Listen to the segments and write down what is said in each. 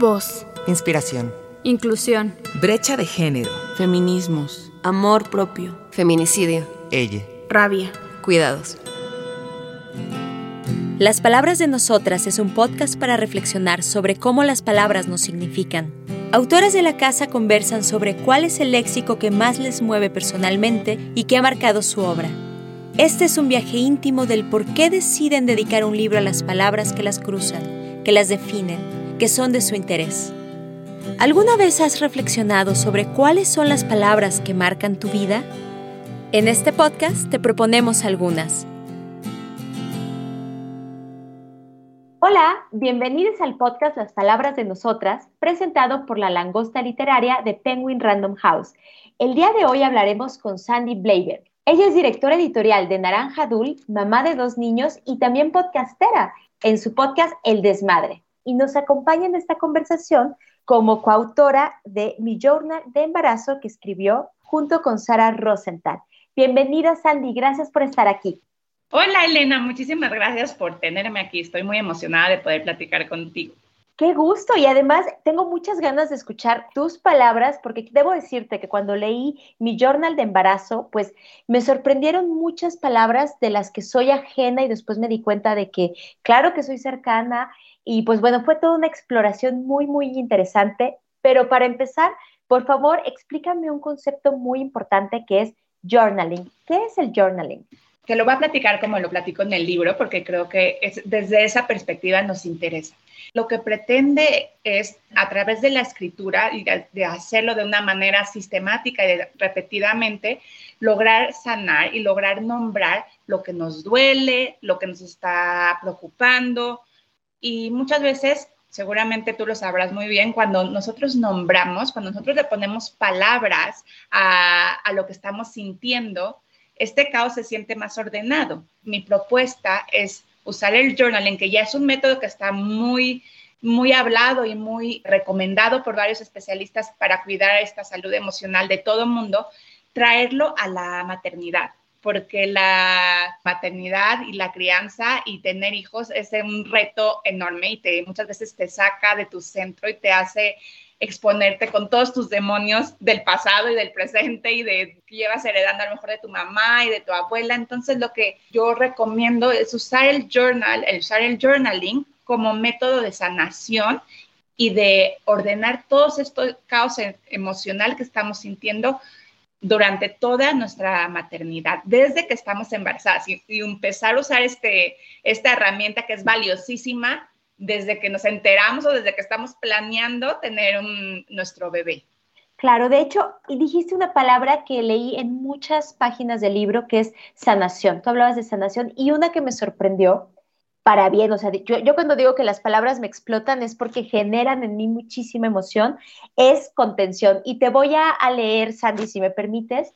Voz. Inspiración. Inclusión. Brecha de género. Feminismos. Amor propio. Feminicidio. Ella. Rabia. Cuidados. Las Palabras de Nosotras es un podcast para reflexionar sobre cómo las palabras nos significan. Autoras de la casa conversan sobre cuál es el léxico que más les mueve personalmente y que ha marcado su obra. Este es un viaje íntimo del por qué deciden dedicar un libro a las palabras que las cruzan, que las definen, que son de su interés. ¿Alguna vez has reflexionado sobre cuáles son las palabras que marcan tu vida? En este podcast te proponemos algunas. Hola, bienvenidos al podcast Las Palabras de Nosotras, presentado por la Langosta Literaria de Penguin Random House. El día de hoy hablaremos con Sandy Bleiber. Ella es directora editorial de Naranja Dul, mamá de dos niños y también podcastera en su podcast El Desmadre. Y nos acompaña en esta conversación como coautora de Mi Journal de Embarazo que escribió junto con Sara Rosenthal. Bienvenida Sandy, gracias por estar aquí. Hola Elena, muchísimas gracias por tenerme aquí. Estoy muy emocionada de poder platicar contigo. Qué gusto y además tengo muchas ganas de escuchar tus palabras porque debo decirte que cuando leí mi journal de embarazo, pues me sorprendieron muchas palabras de las que soy ajena y después me di cuenta de que claro que soy cercana y pues bueno, fue toda una exploración muy, muy interesante. Pero para empezar, por favor, explícame un concepto muy importante que es journaling. ¿Qué es el journaling? Te lo voy a platicar como lo platico en el libro, porque creo que es, desde esa perspectiva nos interesa. Lo que pretende es, a través de la escritura y de, hacerlo de una manera sistemática y repetidamente, lograr sanar y lograr nombrar lo que nos duele, lo que nos está preocupando. Y muchas veces, seguramente tú lo sabrás muy bien, cuando nosotros nombramos, cuando nosotros le ponemos palabras a, a lo que estamos sintiendo, este caos se siente más ordenado. Mi propuesta es usar el journaling, que ya es un método que está muy, muy hablado y muy recomendado por varios especialistas para cuidar esta salud emocional de todo mundo, traerlo a la maternidad porque la maternidad y la crianza y tener hijos es un reto enorme y te, muchas veces te saca de tu centro y te hace exponerte con todos tus demonios del pasado y del presente y de que llevas heredando a lo mejor de tu mamá y de tu abuela. Entonces lo que yo recomiendo es usar el journal, el usar el journaling como método de sanación y de ordenar todos estos caos e-, emocional que estamos sintiendo durante toda nuestra maternidad, desde que estamos embarazadas y, y empezar a usar este, esta herramienta que es valiosísima desde que nos enteramos o desde que estamos planeando tener un, nuestro bebé. Claro, de hecho, dijiste una palabra que leí en muchas páginas del libro que es sanación. Tú hablabas de sanación y una que me sorprendió para bien, o sea, yo, yo, cuando digo que las palabras me explotan es porque generan en mí muchísima emoción, es contención. Y te voy a, leer, Sandy, si me permites.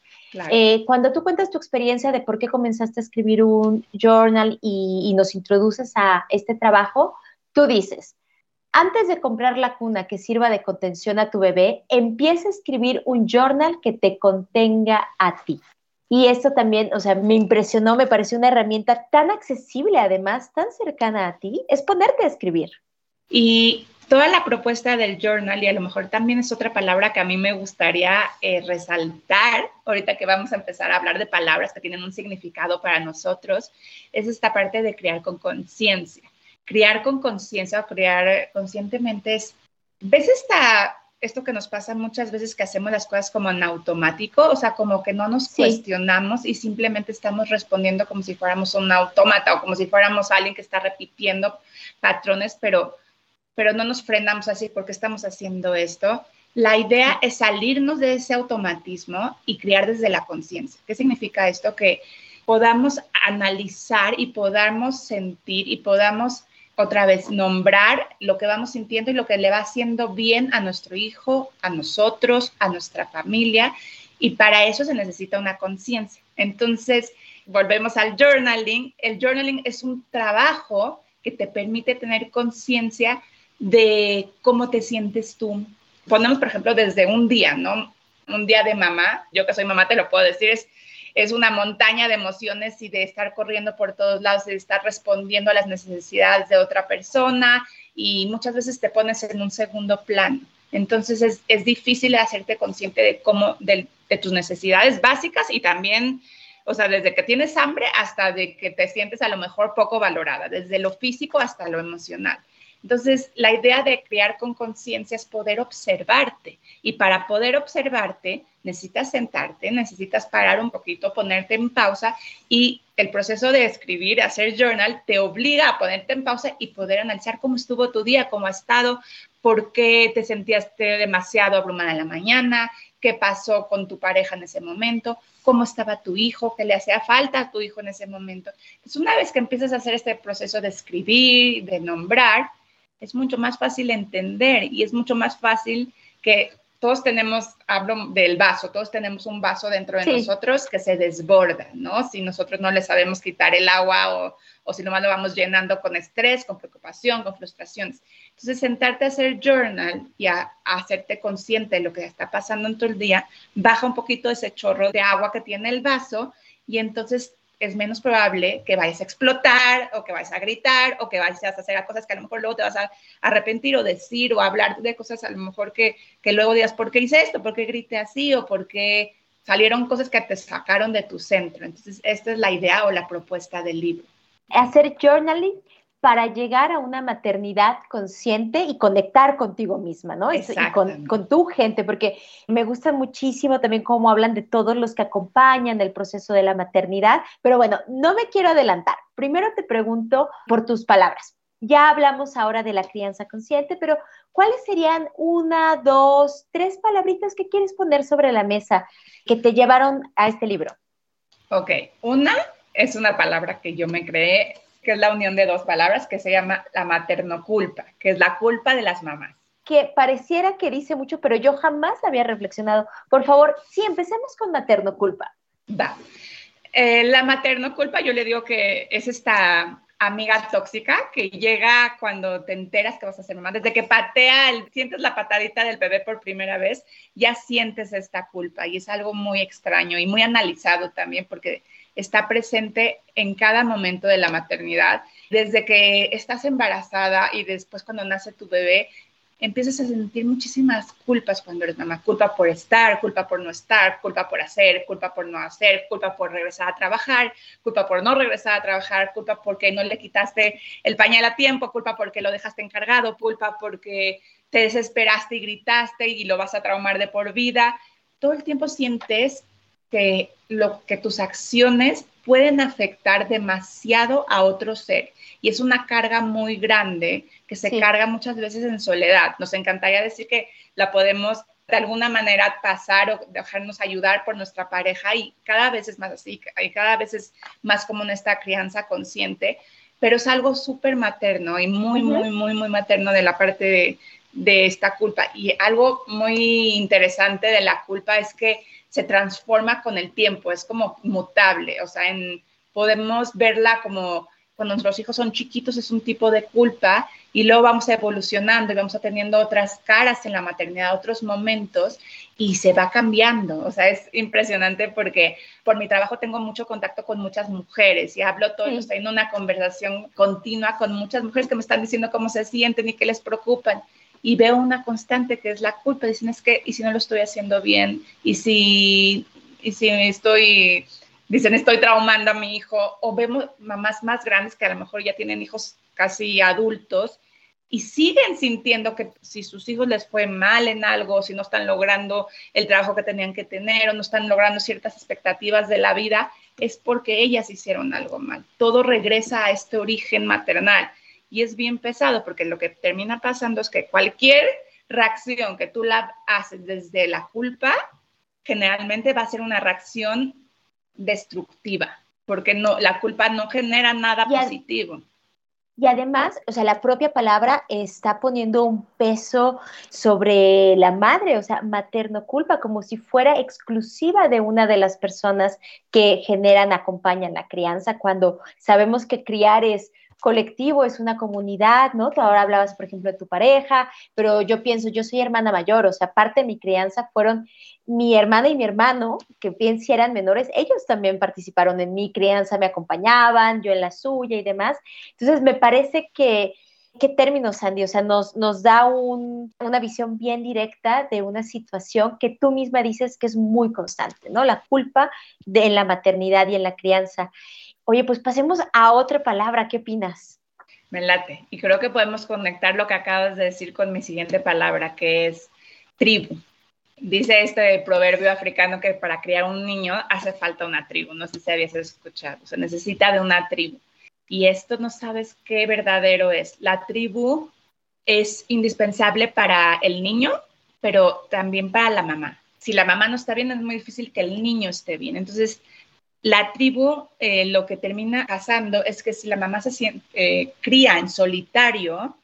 Eh, cuando tú cuentas tu experiencia de por qué comenzaste a escribir un journal y, y nos introduces a este trabajo, Tú dices, antes de comprar la cuna que sirva de contención a tu bebé, empieza a escribir un journal que te contenga a ti. Y esto también, o sea, me impresionó, me pareció una herramienta tan accesible, además, tan cercana a ti, es ponerte a escribir. Y toda la propuesta del journal, y a lo mejor también es otra palabra que a mí me gustaría eh, resaltar, ahorita que vamos a empezar a hablar de palabras que tienen un significado para nosotros, es esta parte de crear con conciencia criar con conciencia o criar conscientemente es, ¿ves esta, esto que nos pasa muchas veces que hacemos las cosas como en automático? O sea, como que no nos cuestionamos y simplemente estamos respondiendo como si fuéramos un autómata o como si fuéramos alguien que está repitiendo patrones, pero, pero no nos frenamos así porque estamos haciendo esto. La idea es salirnos de ese automatismo y criar desde la conciencia. ¿Qué significa esto? Que podamos analizar y podamos sentir y podamos otra vez nombrar lo que vamos sintiendo y lo que le va haciendo bien a nuestro hijo, a nosotros, a nuestra familia. Y para eso se necesita una conciencia. Entonces, volvemos al journaling. El journaling es un trabajo que te permite tener conciencia de cómo te sientes tú. Ponemos, por ejemplo, desde un día, ¿no? Un día de mamá, yo que soy mamá te lo puedo decir, es es una montaña de emociones y de estar corriendo por todos lados, de estar respondiendo a las necesidades de otra persona y muchas veces te pones en un segundo plano. Entonces es, es difícil hacerte consciente de cómo, de, tus necesidades básicas y también o sea, desde que tienes hambre hasta de que te sientes a lo mejor poco valorada, desde lo físico hasta lo emocional. Entonces, la idea de crear con conciencia es poder observarte y para poder observarte necesitas sentarte, necesitas parar un poquito, ponerte en pausa y el proceso de escribir, hacer journal, te obliga a ponerte en pausa y poder analizar cómo estuvo tu día, cómo ha estado, por qué te sentías demasiado abrumada en la mañana, qué pasó con tu pareja en ese momento, cómo estaba tu hijo, qué le hacía falta a tu hijo en ese momento. Entonces, una vez que empiezas a hacer este proceso de escribir, de nombrar, es mucho más fácil entender y es mucho más fácil que todos tenemos, hablo del vaso, todos tenemos un vaso dentro de nosotros que se desborda, ¿no? Si nosotros no le sabemos quitar el agua o, o si nomás lo vamos llenando con estrés, con preocupación, con frustraciones. Entonces, sentarte a hacer journal y a, a, hacerte consciente de lo que está pasando en todo el día, baja un poquito ese chorro de agua que tiene el vaso y entonces es menos probable que vayas a explotar o que vayas a gritar o que vayas a hacer cosas que a lo mejor luego te vas a arrepentir o decir o hablar de cosas a lo mejor que, que luego digas, ¿por qué hice esto? ¿Por qué grité así? ¿O por qué salieron cosas que te sacaron de tu centro? Entonces, esta es la idea o la propuesta del libro. Hacer journaling para llegar a una maternidad consciente y conectar contigo misma, ¿no? Y con, con, tu gente, porque me gusta muchísimo también cómo hablan de todos los que acompañan el proceso de la maternidad, pero bueno, no me quiero adelantar. Primero te pregunto por tus palabras. Ya hablamos ahora de la crianza consciente, pero ¿cuáles serían una, dos, tres palabritas que quieres poner sobre la mesa que te llevaron a este libro? Ok, una es una palabra que yo me creé que es la unión de dos palabras que se llama la maternoculpa, que es la culpa de las mamás. Que pareciera que dice mucho, pero yo jamás había reflexionado. Por favor, sí, empecemos con maternoculpa. Va. Eh, la maternoculpa, yo le digo que es esta amiga tóxica que llega cuando te enteras que vas a ser mamá. Desde que patea, el, sientes la patadita del bebé por primera vez, ya sientes esta culpa y es algo muy extraño y muy analizado también porque está presente en cada momento de la maternidad. Desde que estás embarazada y después cuando nace tu bebé, empiezas a sentir muchísimas culpas cuando eres mamá. Culpa por estar, culpa por no estar, culpa por hacer, culpa por no hacer, culpa por regresar a trabajar, culpa por no regresar a trabajar, culpa porque no le quitaste el pañal a tiempo, culpa porque lo dejaste encargado, culpa porque te desesperaste y gritaste y lo vas a traumar de por vida. Todo el tiempo sientes que, lo, que tus acciones pueden afectar demasiado a otro ser. Y es una carga muy grande que se carga muchas veces en soledad. Nos encantaría decir que la podemos de alguna manera pasar o dejarnos ayudar por nuestra pareja y cada vez es más así, y cada vez es más común esta crianza consciente, pero es algo súper materno y muy, muy, muy, muy materno de la parte de, de esta culpa. Y algo muy interesante de la culpa es que se transforma con el tiempo, es como mutable, o sea, en, podemos verla como cuando nuestros hijos son chiquitos es un tipo de culpa y luego vamos evolucionando y vamos teniendo otras caras en la maternidad, otros momentos y se va cambiando. O sea, es impresionante porque por mi trabajo tengo mucho contacto con muchas mujeres y hablo todo, estoy en una conversación continua con muchas mujeres que me están diciendo cómo se sienten y qué les preocupan y veo una constante que es la culpa. Dicen, es que, ¿y si no lo estoy haciendo bien? ¿Y si, y si estoy, dicen, estoy traumando a mi hijo? O vemos mamás más grandes que a lo mejor ya tienen hijos casi adultos y siguen sintiendo que si sus hijos les fue mal en algo, si no están logrando el trabajo que tenían que tener o no están logrando ciertas expectativas de la vida, es porque ellas hicieron algo mal. Todo regresa a este origen maternal y es bien pesado porque lo que termina pasando es que cualquier reacción que tú la haces desde la culpa, generalmente va a ser una reacción destructiva, porque no, la culpa no genera nada y positivo. Y además, o sea, la propia palabra está poniendo un peso sobre la madre, o sea, materno culpa, como si fuera exclusiva de una de las personas que generan, acompañan la crianza, cuando sabemos que criar es colectivo, es una comunidad, ¿no? Tú ahora hablabas, por ejemplo, de tu pareja, pero yo pienso, yo soy hermana mayor, o sea, parte de mi crianza fueron mi hermana y mi hermano, que bien si eran menores, ellos también participaron en mi crianza, me acompañaban, yo en la suya y demás. Entonces, me parece que, ¿qué términos, Sandy? O sea, nos, nos da una visión bien directa de una situación que tú misma dices que es muy constante, ¿no? La culpa de, en la maternidad y en la crianza. Oye, pues pasemos a otra palabra, ¿qué opinas? Me late. Y creo que podemos conectar lo que acabas de decir con mi siguiente palabra, que es tribu. Dice este proverbio africano que para criar un niño hace falta una tribu. No sé si habías escuchado. Se necesita de una tribu. Y esto no sabes qué verdadero es. La tribu es indispensable para el niño, pero también para la mamá. Si la mamá no está bien, es muy difícil que el niño esté bien. Entonces, la tribu eh, lo que termina pasando es que si la mamá se eh, cría en solitario,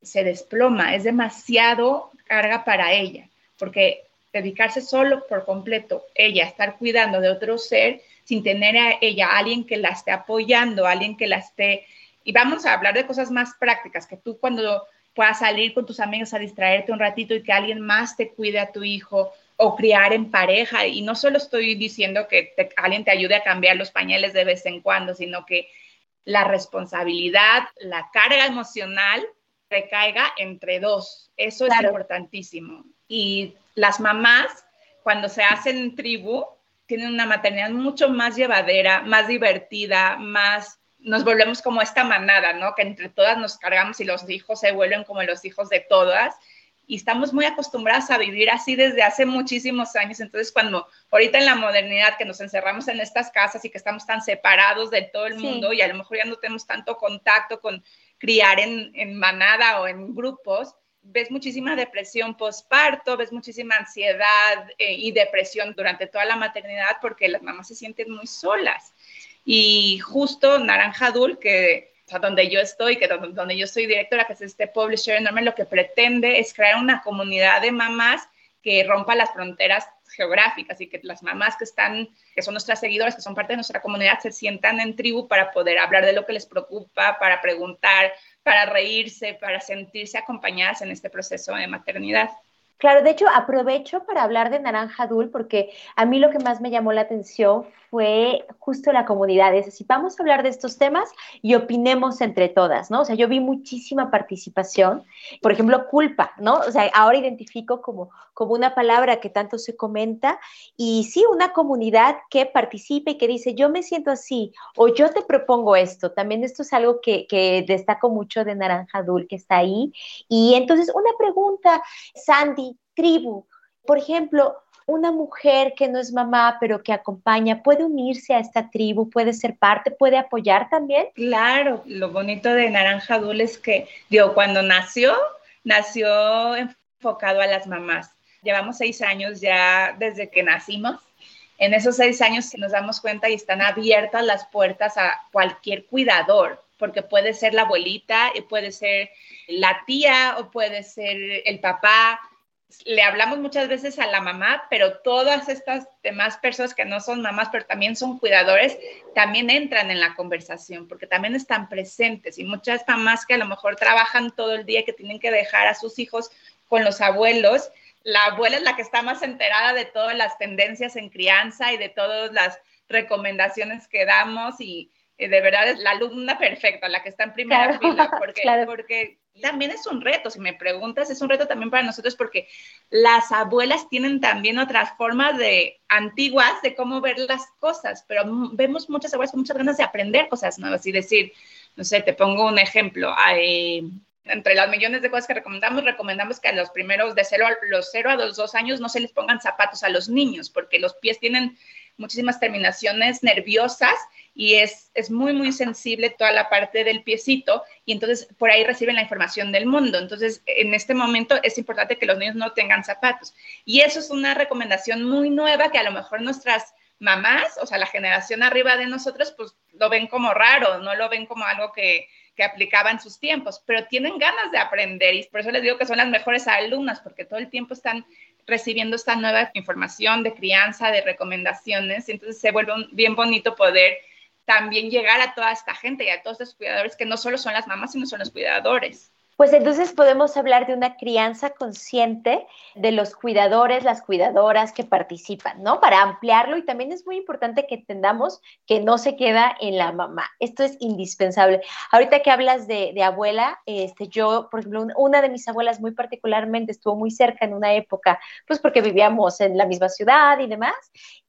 se desploma, es demasiado carga para ella, porque dedicarse solo por completo, ella, estar cuidando de otro ser sin tener a ella alguien que la esté apoyando, alguien que la esté... Y vamos a hablar de cosas más prácticas, que tú cuando puedas salir con tus amigos a distraerte un ratito y que alguien más te cuide a tu hijo o criar en pareja. Y no solo estoy diciendo que alguien te ayude a cambiar los pañales de vez en cuando, sino que la responsabilidad, la carga emocional recaiga entre dos. Eso es importantísimo. Y las mamás, cuando se hacen tribu, tienen una maternidad mucho más llevadera, más divertida, más nos volvemos como esta manada, ¿no? Que entre todas nos cargamos y los hijos se vuelven como los hijos de todas y estamos muy acostumbradas a vivir así desde hace muchísimos años. Entonces, cuando ahorita en la modernidad que nos encerramos en estas casas y que estamos tan separados de todo el mundo y a lo mejor ya no tenemos tanto contacto con criar en, en manada o en grupos, ves muchísima depresión postparto, ves muchísima ansiedad eh, y depresión durante toda la maternidad porque las mamás se sienten muy solas. Y justo Naranja Dul, que donde yo estoy, que donde, yo soy directora, que es este publisher enorme, lo que pretende es crear una comunidad de mamás que rompa las fronteras geográficas y que las mamás que están, que son nuestras seguidoras, que son parte de nuestra comunidad, se sientan en tribu para poder hablar de lo que les preocupa, para preguntar, para reírse, para sentirse acompañadas en este proceso de maternidad. Claro, de hecho, aprovecho para hablar de Naranja Dul porque a mí lo que más me llamó la atención fue justo la comunidad. Es decir, vamos a hablar de estos temas y opinemos entre todas, ¿no? O sea, yo vi muchísima participación. Por ejemplo, culpa, ¿no? O sea, ahora identifico como, como una palabra que tanto se comenta y sí, una comunidad que participe y que dice, yo me siento así o yo te propongo esto. También esto es algo que, que destaco mucho de Naranja Dul, que está ahí. Y entonces, una pregunta, Sandy, tribu. Por ejemplo, una mujer que no es mamá, pero que acompaña, puede unirse a esta tribu, puede ser parte, puede apoyar también. Claro, lo bonito de Naranja Dul es que, digo, cuando nació, nació enfocado a las mamás. Llevamos seis años ya desde que nacimos. En esos seis años nos damos cuenta y están abiertas las puertas a cualquier cuidador, porque puede ser la abuelita, y puede ser la tía o puede ser el papá, le hablamos muchas veces a la mamá, pero todas estas demás personas que no son mamás, pero también son cuidadores, también entran en la conversación, porque también están presentes. Y muchas mamás que a lo mejor trabajan todo el día, que tienen que dejar a sus hijos con los abuelos, la abuela es la que está más enterada de todas las tendencias en crianza y de todas las recomendaciones que damos y, de verdad es la alumna perfecta, la que está en primera fila, porque, porque también es un reto, si me preguntas, es un reto también para nosotros porque las abuelas tienen también otras formas de antiguas de cómo ver las cosas, pero vemos muchas abuelas con muchas ganas de aprender cosas nuevas y decir, no sé, te pongo un ejemplo, entre las millones de cosas que recomendamos, recomendamos que a los primeros de cero, los cero a los dos años no se les pongan zapatos a los niños porque los pies tienen muchísimas terminaciones nerviosas y es, es muy, muy sensible toda la parte del piecito y entonces por ahí reciben la información del mundo. Entonces, en este momento es importante que los niños no tengan zapatos. Y eso es una recomendación muy nueva que a lo mejor nuestras mamás, o sea, la generación arriba de nosotros, pues lo ven como raro, no lo ven como algo que, que aplicaban sus tiempos, pero tienen ganas de aprender y por eso les digo que son las mejores alumnas, porque todo el tiempo están recibiendo esta nueva información de crianza, de recomendaciones, entonces se vuelve bien bonito poder también llegar a toda esta gente y a todos estos cuidadores que no solo son las mamás, sino son los cuidadores. Pues entonces podemos hablar de una crianza consciente de los cuidadores, las cuidadoras que participan, ¿no? Para ampliarlo y también es muy importante que entendamos que no se queda en la mamá. Esto es indispensable. Ahorita que hablas de, abuela, este, yo, por ejemplo, una de mis abuelas muy particularmente estuvo muy cerca en una época, pues porque vivíamos en la misma ciudad y demás.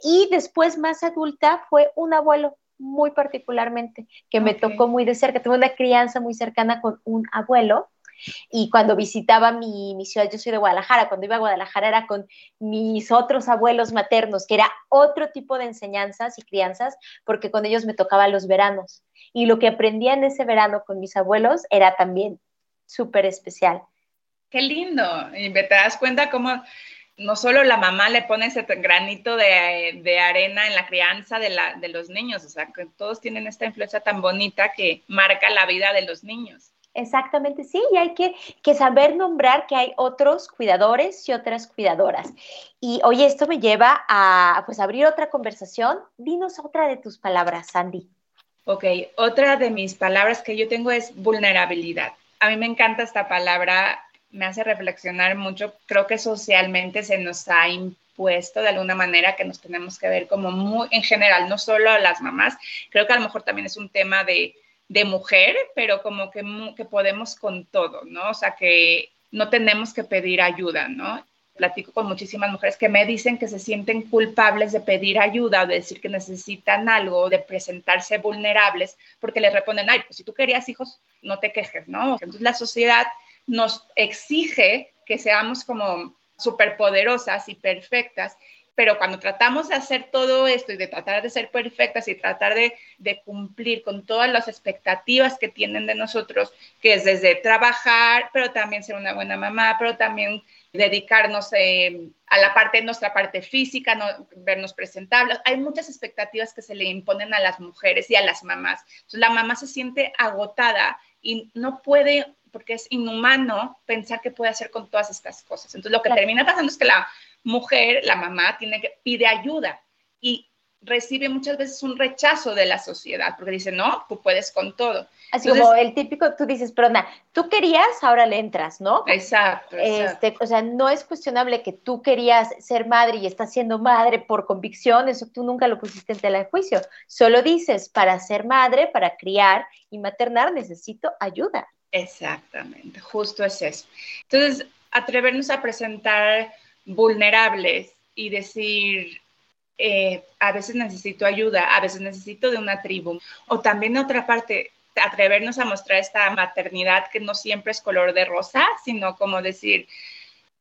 Y después más adulta fue un abuelo muy particularmente, que me tocó muy de cerca. Tuve una crianza muy cercana con un abuelo y cuando visitaba mi, mi, ciudad, yo soy de Guadalajara, cuando iba a Guadalajara era con mis otros abuelos maternos, que era otro tipo de enseñanzas y crianzas, porque con ellos me tocaba los veranos. Y lo que aprendía en ese verano con mis abuelos era también súper especial. Qué lindo. Y te das cuenta cómo no solo la mamá le pone ese granito de, de arena en la crianza de, la, de los niños, o sea, todos tienen esta influencia tan bonita que marca la vida de los niños. Exactamente, sí, y hay que, saber nombrar que hay otros cuidadores y otras cuidadoras. Y hoy esto me lleva a pues abrir otra conversación. Dinos otra de tus palabras, Sandy. Ok, otra de mis palabras que yo tengo es vulnerabilidad. A mí me encanta esta palabra, me hace reflexionar mucho. Creo que socialmente se nos ha impuesto de alguna manera que nos tenemos que ver como muy en general, no solo a las mamás. Creo que a lo mejor también es un tema de de mujer, pero como que, que podemos con todo, ¿no? O sea, que no tenemos que pedir ayuda, ¿no? Platico con muchísimas mujeres que me dicen que se sienten culpables de pedir ayuda, de decir que necesitan algo, de presentarse vulnerables, porque les responden, ay, pues si tú querías hijos, no te quejes, ¿no? Entonces la sociedad nos exige que seamos como superpoderosas y perfectas pero cuando tratamos de hacer todo esto y de tratar de ser perfectas y tratar de, cumplir con todas las expectativas que tienen de nosotros, que es desde trabajar, pero también ser una buena mamá, pero también dedicarnos eh, a la parte, nuestra parte física, no, vernos presentables. Hay muchas expectativas que se le imponen a las mujeres y a las mamás. Entonces, la mamá se siente agotada y no puede porque es inhumano pensar que puede hacer con todas estas cosas. Entonces, lo que termina pasando es que la mujer, la mamá, tiene que, pide ayuda y recibe muchas veces un rechazo de la sociedad, porque dice, no, tú puedes con todo. Así como el típico, tú dices, pero nada, tú querías, ahora le entras, ¿no? Exacto, Este, o sea, no es cuestionable que tú querías ser madre y estás siendo madre por convicción, eso tú nunca lo pusiste en tela de juicio. Solo dices, para ser madre, para criar y maternar, necesito ayuda. Exactamente, justo es eso. Entonces, atrevernos a presentar vulnerables y decir, eh, a veces necesito ayuda, a veces necesito de una tribu. O también otra parte, atrevernos a mostrar esta maternidad que no siempre es color de rosa, sino como decir,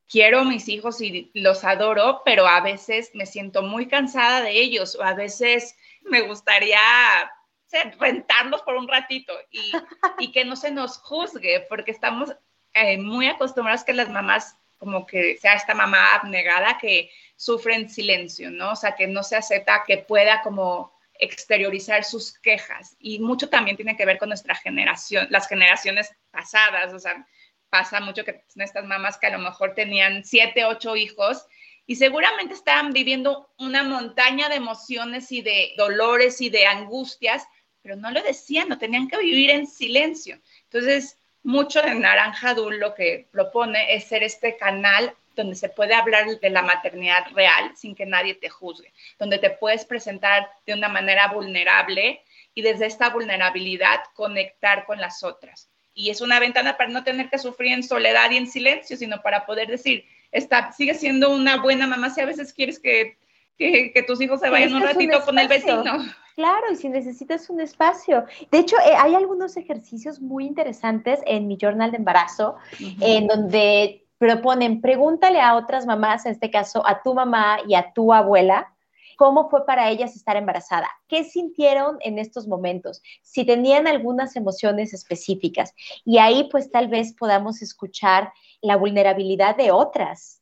quiero a mis hijos y los adoro, pero a veces me siento muy cansada de ellos o a veces me gustaría rentarlos por un ratito y, que no se nos juzgue, porque estamos eh, muy acostumbrados que las mamás como que sea esta mamá abnegada que sufre en silencio, ¿no? O sea, que no se acepta que pueda como exteriorizar sus quejas. Y mucho también tiene que ver con nuestra generación, las generaciones pasadas, o sea, pasa mucho que estas mamás que a lo mejor tenían siete, ocho hijos y seguramente estaban viviendo una montaña de emociones y de dolores y de angustias, pero no lo decían, no tenían que vivir en silencio. Entonces, mucho de Naranja Dul lo que propone es ser este canal donde se puede hablar de la maternidad real sin que nadie te juzgue, donde te puedes presentar de una manera vulnerable y desde esta vulnerabilidad conectar con las otras. Y es una ventana para no tener que sufrir en soledad y en silencio, sino para poder decir, está, sigue siendo una buena mamá si a veces quieres que, que, tus hijos se vayan un ratito con el vecino. Claro, y si necesitas un espacio. De hecho, eh, hay algunos ejercicios muy interesantes en mi journal de embarazo, en donde proponen, pregúntale a otras mamás, en este caso a tu mamá y a tu abuela, cómo fue para ellas estar embarazada, qué sintieron en estos momentos, si tenían algunas emociones específicas. Y ahí pues tal vez podamos escuchar la vulnerabilidad de otras,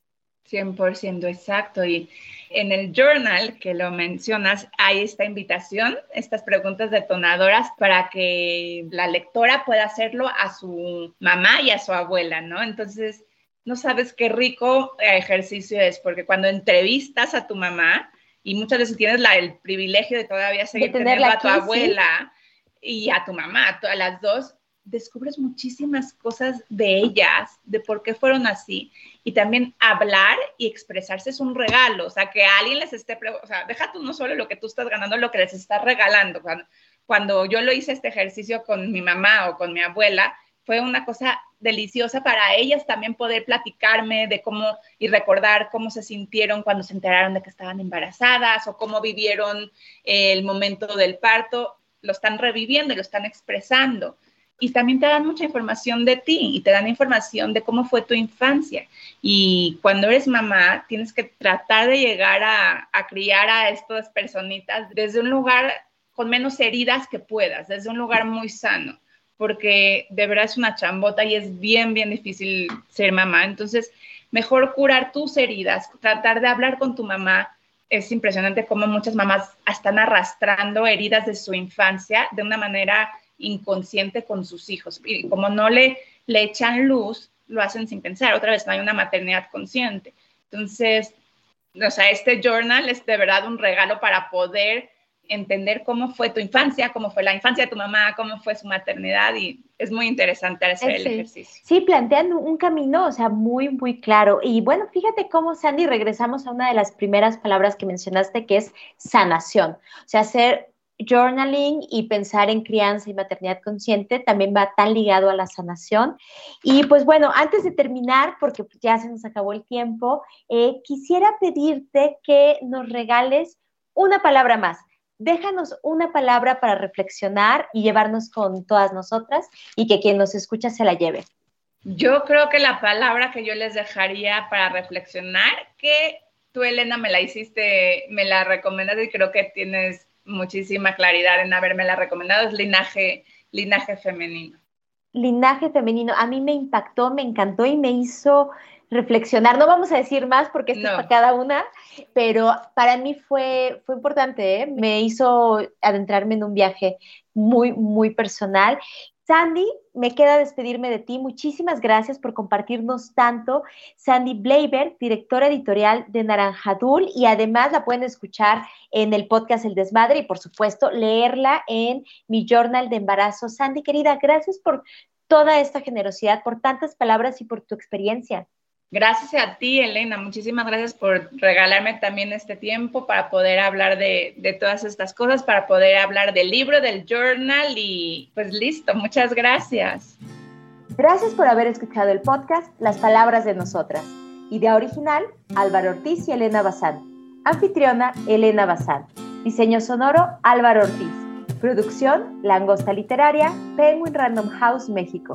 100% exacto. Y en el journal que lo mencionas, hay esta invitación, estas preguntas detonadoras para que la lectora pueda hacerlo a su mamá y a su abuela, ¿no? Entonces, no sabes qué rico ejercicio es, porque cuando entrevistas a tu mamá, y muchas veces tienes la, el privilegio de todavía seguir teniendo a tu abuela y a tu mamá, a las dos, descubres muchísimas cosas de ellas, de por qué fueron así. Y también hablar y expresarse es un regalo. O sea, que alguien les esté, o sea, deja tú no solo lo que tú estás ganando, lo que les estás regalando. Cuando, cuando yo lo hice este ejercicio con mi mamá o con mi abuela, fue una cosa deliciosa para ellas también poder platicarme de cómo y recordar cómo se sintieron cuando se enteraron de que estaban embarazadas o cómo vivieron el momento del parto. Lo están reviviendo y lo están expresando y también te dan mucha información de ti y te dan información de cómo fue tu infancia. Y cuando eres mamá, tienes que tratar de llegar a, criar a estas personitas desde un lugar con menos heridas que puedas, desde un lugar muy sano, porque de verdad es una chambota y es bien, bien difícil ser mamá. Entonces, mejor curar tus heridas, tratar de hablar con tu mamá. Es impresionante cómo muchas mamás están arrastrando heridas de su infancia de una manera inconsciente con sus hijos. Y como no le, le echan luz, lo hacen sin pensar. Otra vez, no hay una maternidad consciente. Entonces, o sea, este journal es de verdad un regalo para poder entender cómo fue tu infancia, cómo fue la infancia de tu mamá, cómo fue su maternidad y es muy interesante hacer el ejercicio. Sí, planteando un camino, o sea, muy, muy claro. Y bueno, fíjate cómo, Sandy, regresamos a una de las primeras palabras que mencionaste, que es sanación. O sea, hacer journaling y pensar en crianza y maternidad consciente también va tan ligado a la sanación. Y pues bueno, antes de terminar, porque ya se nos acabó el tiempo, eh, quisiera pedirte que nos regales una palabra más. Déjanos una palabra para reflexionar y llevarnos con todas nosotras y que quien nos escucha se la lleve. Yo creo que la palabra que yo les dejaría para reflexionar, que tú, Elena, me la hiciste, me la recomendas y creo que tienes muchísima claridad en haberme la recomendado, es linaje, linaje femenino. Linaje femenino, a mí me impactó, me encantó y me hizo reflexionar. No vamos a decir más porque esto es para cada una, pero para mí fue, fue importante, ¿eh? me hizo adentrarme en un viaje muy, muy personal Sandy, me queda despedirme de ti. Muchísimas gracias por compartirnos tanto. Sandy Bleiber, directora editorial de Naranjadul, y además la pueden escuchar en el podcast El Desmadre y, por supuesto, leerla en mi journal de embarazo. Sandy, querida, gracias por toda esta generosidad, por tantas palabras y por tu experiencia. Gracias a ti, Elena. Muchísimas gracias por regalarme también este tiempo para poder hablar de, todas estas cosas, para poder hablar del libro, del journal y pues listo. Muchas gracias. Gracias por haber escuchado el podcast Las Palabras de Nosotras. Idea original, Álvaro Ortiz y Elena Bazán. Anfitriona, Elena Bazán. Diseño sonoro, Álvaro Ortiz. Producción, Langosta Literaria, Penguin Random House, México.